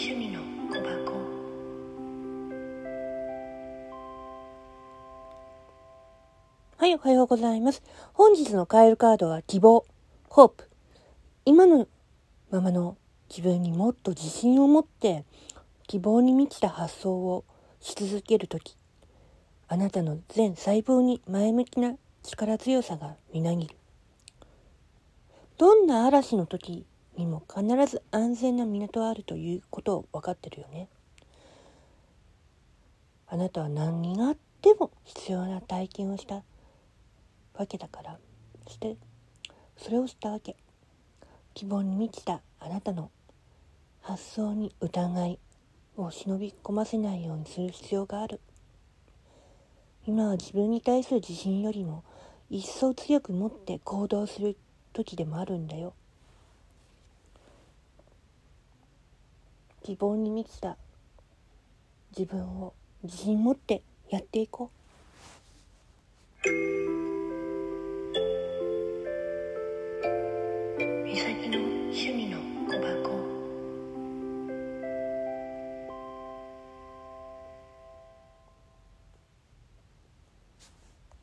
趣味の小箱はい、おはようございます。本日のカエルカードは希望、ホープ。今のままの自分にもっと自信を持って希望に満ちた発想をし続けるとき、あなたの全細胞に前向きな力強さがみなぎる。どんな嵐の時にも必ず安全な港はあるということを分かってるよね。あなたは何があっても必要な体験をしたわけだから。そしてそれをしたわけ。希望に満ちたあなたの発想に疑いを忍び込ませないようにする必要がある。今は自分に対する自信よりも一層強く持って行動する時でもあるんだよ。希望に満ちた自分を自信持ってやっていこう。美咲の趣味の小箱。